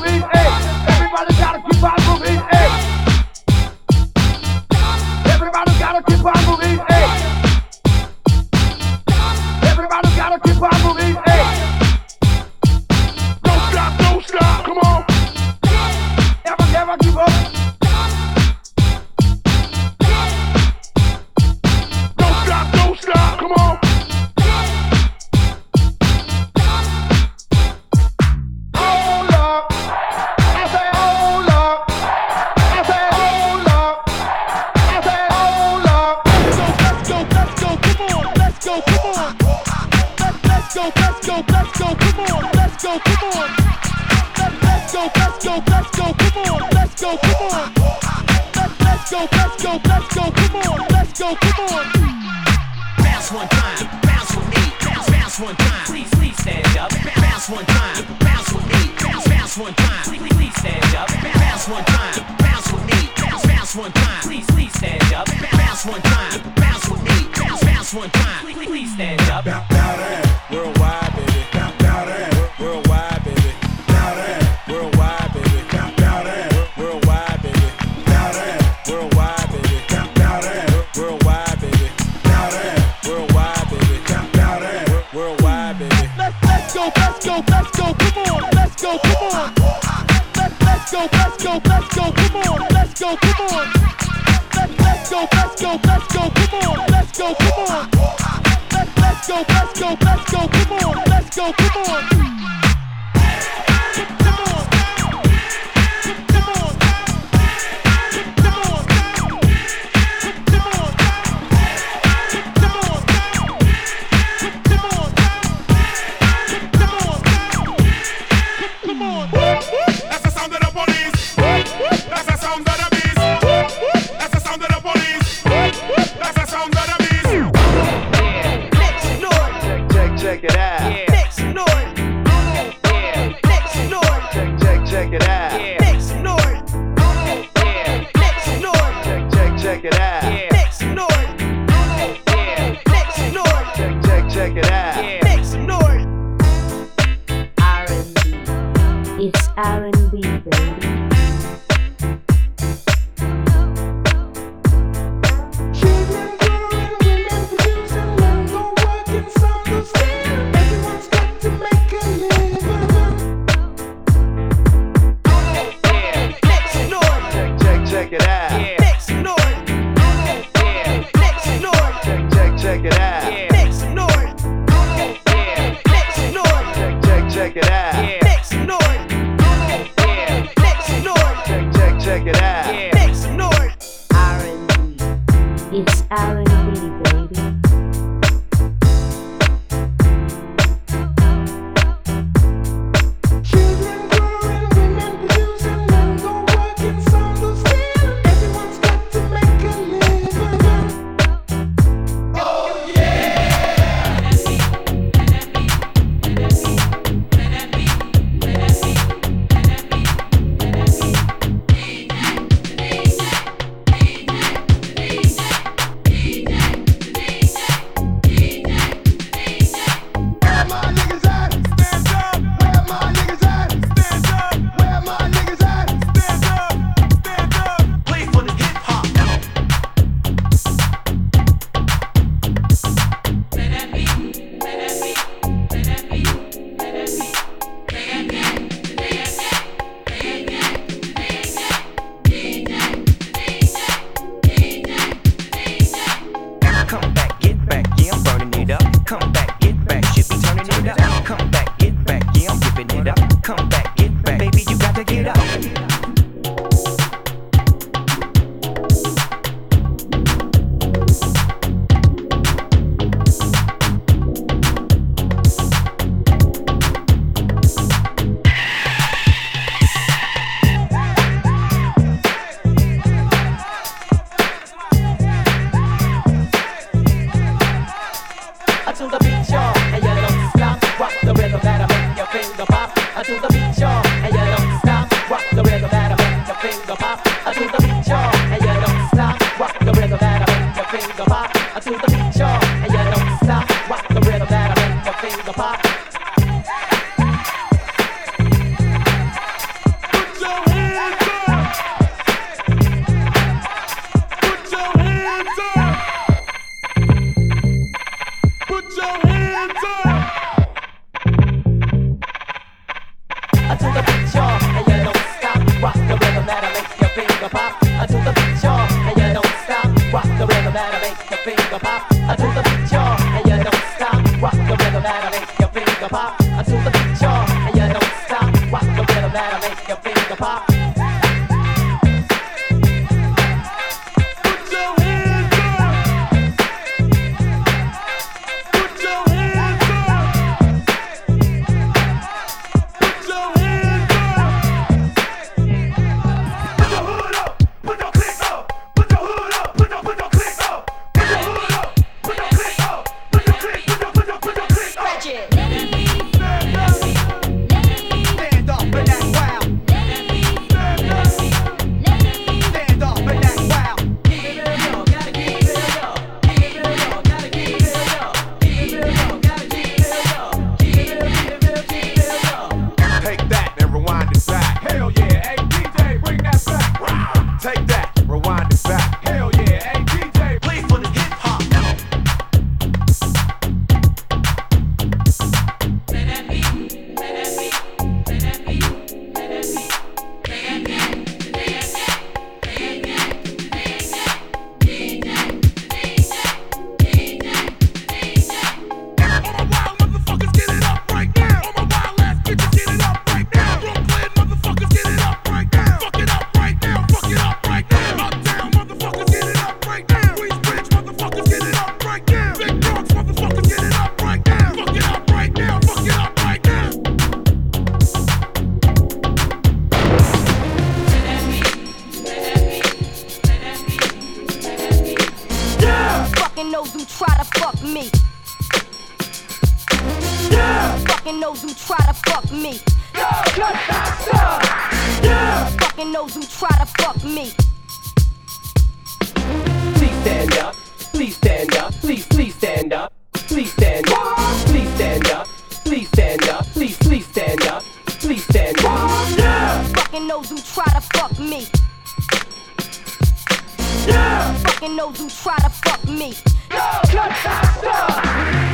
to eat let's go, come on, let's go, come on. Let's go, let's go, let's go, come on, let's go, come on. Let, let's go, let's go, let's go, come on, let's go, come on. Bounce one time, bounce with me, bounce, bounce one time. Please, please stand up. Bounce one time, bounce with me, bounce, bounce one time. Please, please stand up. Bounce one time, bounce with me, bounce, bounce one time. Please, please stand up. Bounce one time, bounce with me, bounce, bounce one time. Please, please stand up. Worldwide. go, let's go, come on, let's go, come on. Let's, let's go, let's go, let's go, come on, let's go, come on. Let's, let's go, let's go, let's go, come on, let's go, come on. Let's, let's go, let's go, let's go, come on, let's go, come on. Make your finger Fucking those who try to fuck me. Yeah, Fucking those who try to fuck me. Please stand up. Please stand up. Please, please stand up. Please stand up. Please stand up. Please stand up. Please, please stand up. Please stand up. Yeah. Fucking those who try to fuck me. Yeah. Fucking those who try to fuck me.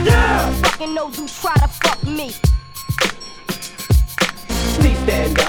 Fucking those who try to fuck me. Please stand